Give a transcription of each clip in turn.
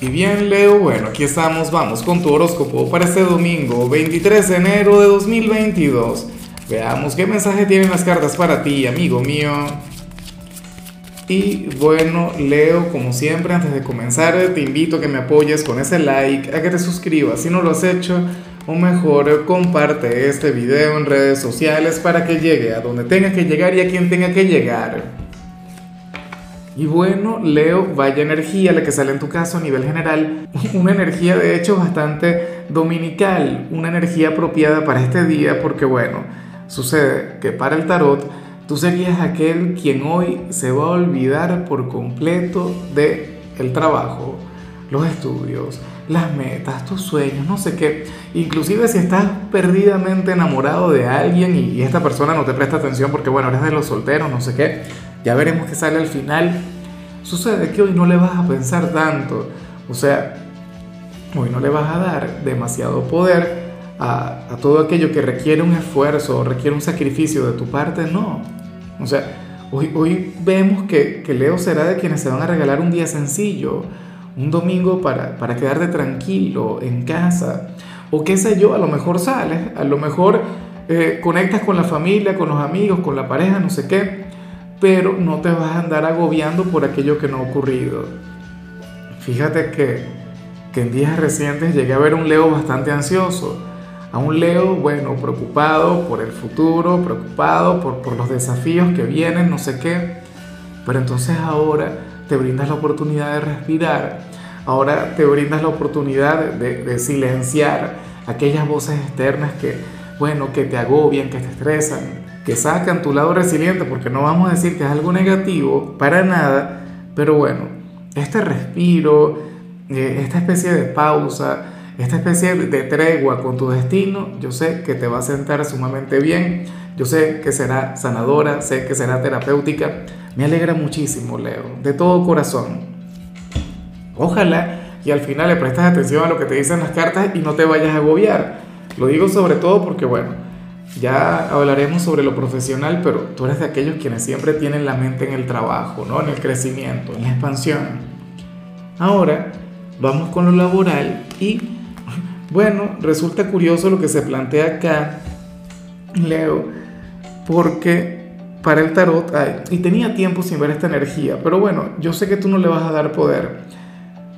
Y bien, Leo, bueno, aquí estamos, vamos con tu horóscopo para este domingo, 23 de enero de 2022. Veamos qué mensaje tienen las cartas para ti, amigo mío. Y bueno, Leo, como siempre, antes de comenzar, te invito a que me apoyes con ese like, a que te suscribas si no lo has hecho, o mejor, comparte este video en redes sociales para que llegue a donde tenga que llegar y a quien tenga que llegar. Y bueno, Leo, vaya energía la que sale en tu caso a nivel general, una energía de hecho bastante dominical, una energía apropiada para este día porque bueno, sucede que para el tarot tú serías aquel quien hoy se va a olvidar por completo de el trabajo, los estudios, las metas, tus sueños, no sé qué. Inclusive si estás perdidamente enamorado de alguien y, esta persona no te presta atención porque bueno, eres de los solteros, no sé qué ya veremos qué sale al final. Sucede que hoy no le vas a pensar tanto. O sea, hoy no le vas a dar demasiado poder a, todo aquello que requiere un esfuerzo o requiere un sacrificio de tu parte. No. O sea, hoy, hoy vemos que, que Leo será de quienes se van a regalar un día sencillo, un domingo para, para quedarte tranquilo en casa. O qué sé yo, a lo mejor sales, a lo mejor eh, conectas con la familia, con los amigos, con la pareja, no sé qué pero no te vas a andar agobiando por aquello que no ha ocurrido. Fíjate que, que en días recientes llegué a ver un Leo bastante ansioso, a un Leo, bueno, preocupado por el futuro, preocupado por, por los desafíos que vienen, no sé qué, pero entonces ahora te brindas la oportunidad de respirar, ahora te brindas la oportunidad de, de silenciar aquellas voces externas que, bueno, que te agobian, que te estresan, que sacan tu lado resiliente, porque no vamos a decir que es algo negativo, para nada, pero bueno, este respiro, eh, esta especie de pausa, esta especie de tregua con tu destino, yo sé que te va a sentar sumamente bien, yo sé que será sanadora, sé que será terapéutica, me alegra muchísimo, Leo, de todo corazón. Ojalá y al final le prestes atención a lo que te dicen las cartas y no te vayas a agobiar. Lo digo sobre todo porque, bueno, ya hablaremos sobre lo profesional, pero tú eres de aquellos quienes siempre tienen la mente en el trabajo, ¿no? en el crecimiento, en la expansión. Ahora vamos con lo laboral y bueno, resulta curioso lo que se plantea acá, Leo, porque para el tarot, ay, y tenía tiempo sin ver esta energía, pero bueno, yo sé que tú no le vas a dar poder.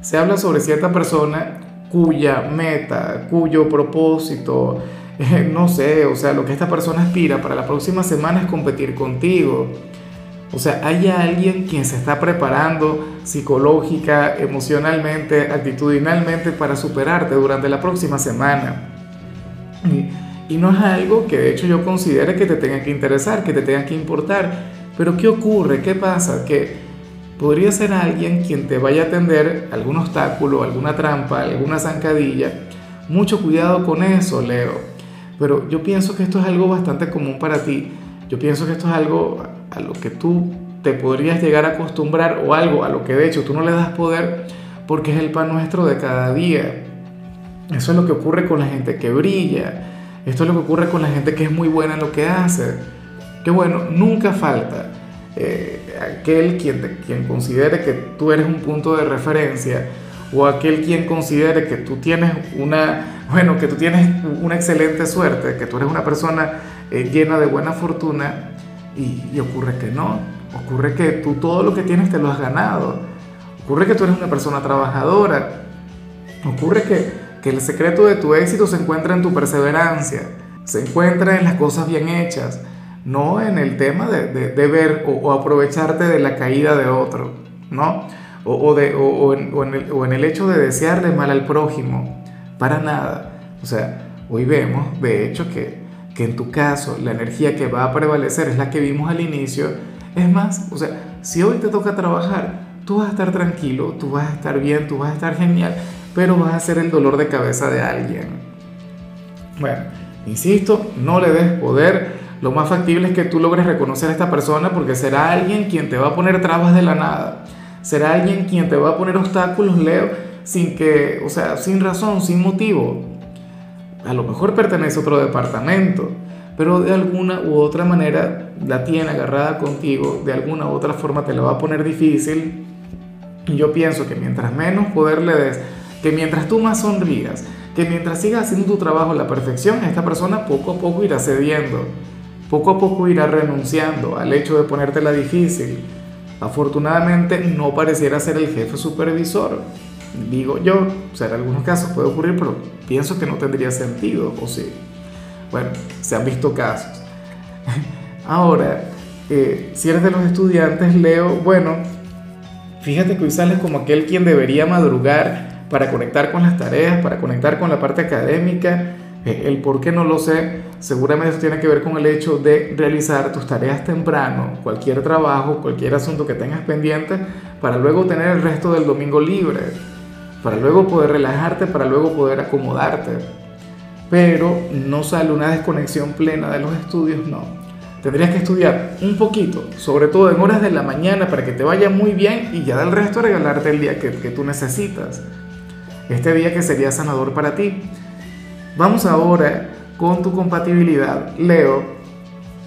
Se habla sobre cierta persona cuya meta, cuyo propósito, no sé, o sea, lo que esta persona aspira para la próxima semana es competir contigo. O sea, hay alguien quien se está preparando psicológica, emocionalmente, actitudinalmente para superarte durante la próxima semana. Y, no es algo que de hecho yo considere que te tenga que interesar, que te tenga que importar. Pero ¿qué ocurre? ¿Qué pasa? Que podría ser alguien quien te vaya a atender algún obstáculo, alguna trampa, alguna zancadilla. Mucho cuidado con eso, Leo pero yo pienso que esto es algo bastante común para ti. Yo pienso que esto es algo a lo que tú te podrías llegar a acostumbrar o algo a lo que de hecho tú no le das poder porque es el pan nuestro de cada día. Eso es lo que ocurre con la gente que brilla. Esto es lo que ocurre con la gente que es muy buena en lo que hace. Que bueno, nunca falta eh, aquel quien, quien considere que tú eres un punto de referencia o aquel quien considere que tú tienes una, bueno, que tú tienes una excelente suerte, que tú eres una persona eh, llena de buena fortuna y, ocurre que no, ocurre que tú todo lo que tienes te lo has ganado, ocurre que tú eres una persona trabajadora, ocurre que, que el secreto de tu éxito se encuentra en tu perseverancia, se encuentra en las cosas bien hechas, no en el tema de, de, ver o, o aprovecharte de la caída de otro, ¿no? O, de, o, en, el, o en el hecho de desearle mal al prójimo, para nada. O sea, hoy vemos, de hecho, que, que en tu caso la energía que va a prevalecer es la que vimos al inicio. Es más, o sea, si hoy te toca trabajar, tú vas a estar tranquilo, tú vas a estar bien, tú vas a estar genial, pero vas a ser el dolor de cabeza de alguien. Bueno, insisto, no le des poder. Lo más factible es que tú logres reconocer a esta persona porque será alguien quien te va a poner trabas de la nada Será alguien quien te va a poner obstáculos, Leo, sin que, o sea, sin razón, sin motivo. A lo mejor pertenece a otro departamento, pero de alguna u otra manera la tiene agarrada contigo, de alguna u otra forma te la va a poner difícil. yo pienso que mientras menos poder le des, que mientras tú más sonrías, que mientras sigas haciendo tu trabajo a la perfección, esta persona poco a poco irá cediendo, poco a poco irá renunciando al hecho de ponértela difícil. Afortunadamente no pareciera ser el jefe supervisor. Digo yo, o sea, en algunos casos puede ocurrir, pero pienso que no tendría sentido, o sí. Bueno, se han visto casos. Ahora, eh, si eres de los estudiantes, Leo, bueno, fíjate que hoy sales como aquel quien debería madrugar para conectar con las tareas, para conectar con la parte académica. Eh, el por qué no lo sé, seguramente tiene que ver con el hecho de realizar tus tareas temprano, cualquier trabajo, cualquier asunto que tengas pendiente, para luego tener el resto del domingo libre, para luego poder relajarte, para luego poder acomodarte. Pero no sale una desconexión plena de los estudios, no Tendrías que estudiar un poquito, sobre todo en horas de la mañana para que te vaya muy bien y ya del resto regalarte el día que, que tú necesitas. Este día que sería sanador para ti. Vamos ahora con tu compatibilidad, Leo.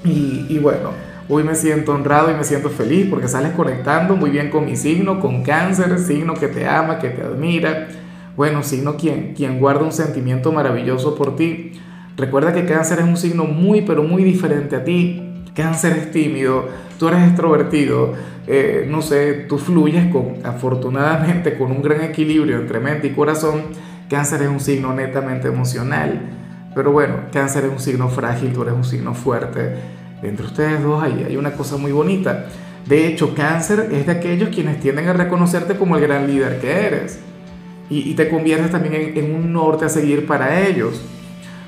Y, bueno, hoy me siento honrado y me siento feliz porque sales conectando muy bien con mi signo, con cáncer, signo que te ama, que te admira. Bueno, signo quien, quien guarda un sentimiento maravilloso por ti Recuerda que cáncer es un signo muy, pero muy diferente a ti. Cáncer es tímido, tú eres extrovertido, eh, no sé, tú fluyes con, afortunadamente con un gran equilibrio entre mente y corazón. Cáncer es un signo netamente emocional. Pero bueno, cáncer es un signo frágil, tú eres un signo fuerte. Entre ustedes dos hay, hay una cosa muy bonita. De hecho, cáncer es de aquellos quienes tienden a reconocerte como el gran líder que eres. Y, te conviertes también en, un norte a seguir para ellos.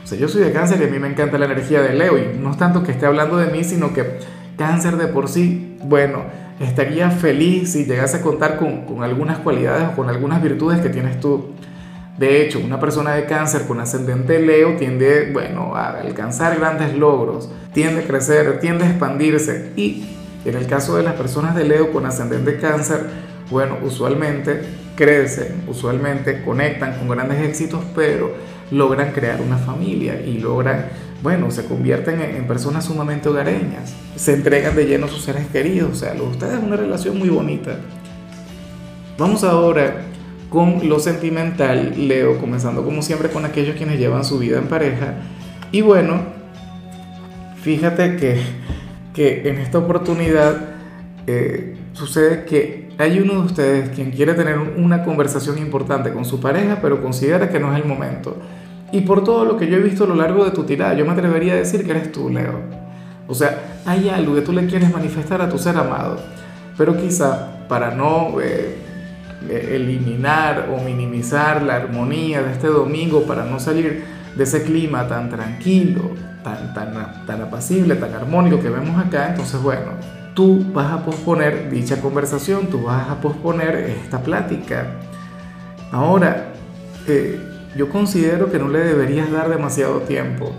O sea, yo soy de cáncer y a mí me encanta la energía de Leo y no es tanto que esté hablando de mí, sino que cáncer de por sí, bueno, estaría feliz si llegase a contar con, con algunas cualidades o con algunas virtudes que tienes tú. De hecho, una persona de cáncer con ascendente Leo tiende, bueno, a alcanzar grandes logros, tiende a crecer, tiende a expandirse. Y en el caso de las personas de Leo con ascendente cáncer, bueno, usualmente crecen, usualmente conectan con grandes éxitos, pero logran crear una familia y logran, bueno, se convierten en, personas sumamente hogareñas, se entregan de lleno a sus seres queridos, o sea, ustedes es una relación muy bonita. Vamos ahora con lo sentimental, Leo, comenzando como siempre con aquellos quienes llevan su vida en pareja. Y bueno, fíjate que, que en esta oportunidad eh, sucede que hay uno de ustedes quien quiere tener una conversación importante con su pareja, pero considera que no es el momento. Y por todo lo que yo he visto a lo largo de tu tirada, yo me atrevería a decir que eres tú, Leo. O sea, hay algo que tú le quieres manifestar a tu ser amado, pero quizá para no eh, eliminar o minimizar la armonía de este domingo, para no salir de ese clima tan tranquilo, tan, tan, tan apacible, tan armónico que vemos acá, entonces bueno, tú vas a posponer dicha conversación, tú vas a posponer esta plática. Ahora, eh, yo considero que no le deberías dar demasiado tiempo.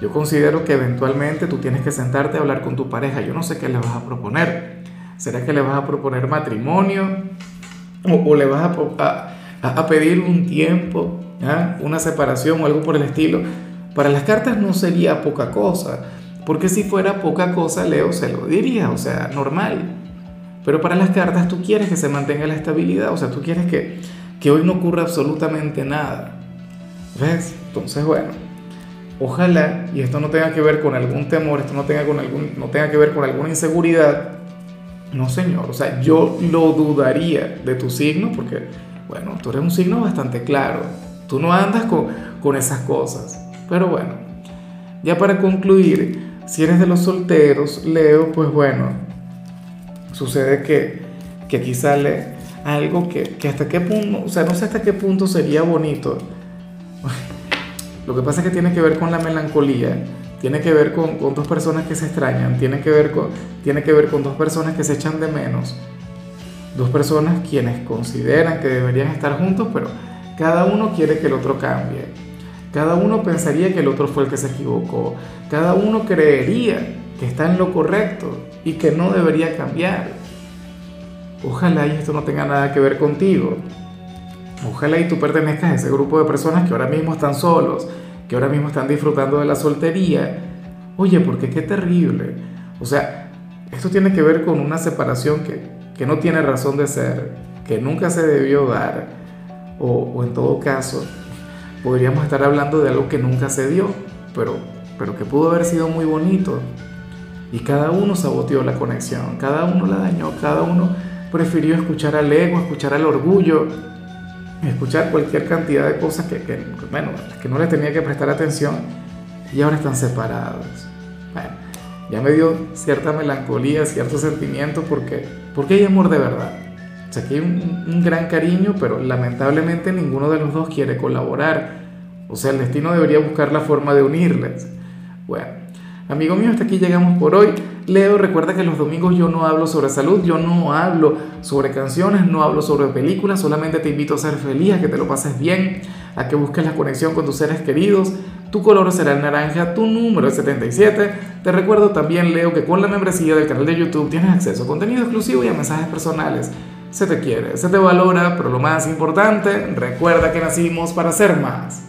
Yo considero que eventualmente tú tienes que sentarte a hablar con tu pareja. Yo no sé qué le vas a proponer. ¿Será que le vas a proponer matrimonio? ¿O, le vas a, pedir un tiempo, ¿ah? una separación o algo por el estilo? Para las cartas no sería poca cosa. Porque si fuera poca cosa, Leo se lo diría, o sea, normal. Pero para las cartas tú quieres que se mantenga la estabilidad, o sea, tú quieres que, que hoy no ocurra absolutamente nada. ¿Ves? Entonces, bueno, ojalá, y esto no tenga que ver con algún temor, esto no tenga, con algún, no tenga que ver con alguna inseguridad, no señor, o sea, yo lo dudaría de tu signo porque, bueno, tú eres un signo bastante claro, tú no andas con, con esas cosas, pero bueno, ya para concluir, si eres de los solteros, Leo, pues bueno, sucede que, que aquí sale algo que, que hasta qué punto, o sea, no sé hasta qué punto sería bonito lo que pasa es que tiene que ver con la melancolía, tiene que ver con, dos personas que se extrañan, tiene que, ver con, tiene que ver con dos personas que se echan de menos, dos personas quienes consideran que deberían estar juntos, pero cada uno quiere que el otro cambie, cada uno pensaría que el otro fue el que se equivocó, cada uno creería que está en lo correcto y que no debería cambiar. Ojalá y esto no tenga nada que ver contigo. Ojalá y tú pertenezcas a ese grupo de personas que ahora mismo están solos, que ahora mismo están disfrutando de la soltería. Oye, porque qué terrible. O sea, esto tiene que ver con una separación que, que no tiene razón de ser, que nunca se debió dar, o, en todo caso, podríamos estar hablando de algo que nunca se dio, pero, pero que pudo haber sido muy bonito. Y cada uno saboteó la conexión, cada uno la dañó, cada uno prefirió escuchar al ego, escuchar al orgullo, escuchar cualquier cantidad de cosas que, que no le tenía que prestar atención y ahora están separados. Bueno, ya me dio cierta melancolía, cierto sentimiento porque, porque hay amor de verdad. O sea, que hay un, un gran cariño, pero lamentablemente ninguno de los dos quiere colaborar. O sea, el destino debería buscar la forma de unirles. Bueno, amigo mío, hasta aquí llegamos por hoy. Leo, recuerda que los domingos yo no hablo sobre salud, yo no hablo sobre canciones, no hablo sobre películas, solamente te invito a ser feliz, a que te lo pases bien, a que busques la conexión con tus seres queridos. Tu color será el naranja, tu número es 77. Te recuerdo también, Leo, que con la membresía del canal de YouTube tienes acceso a contenido exclusivo y a mensajes personales. Se te quiere, se te valora, pero lo más importante, recuerda que nacimos para ser más.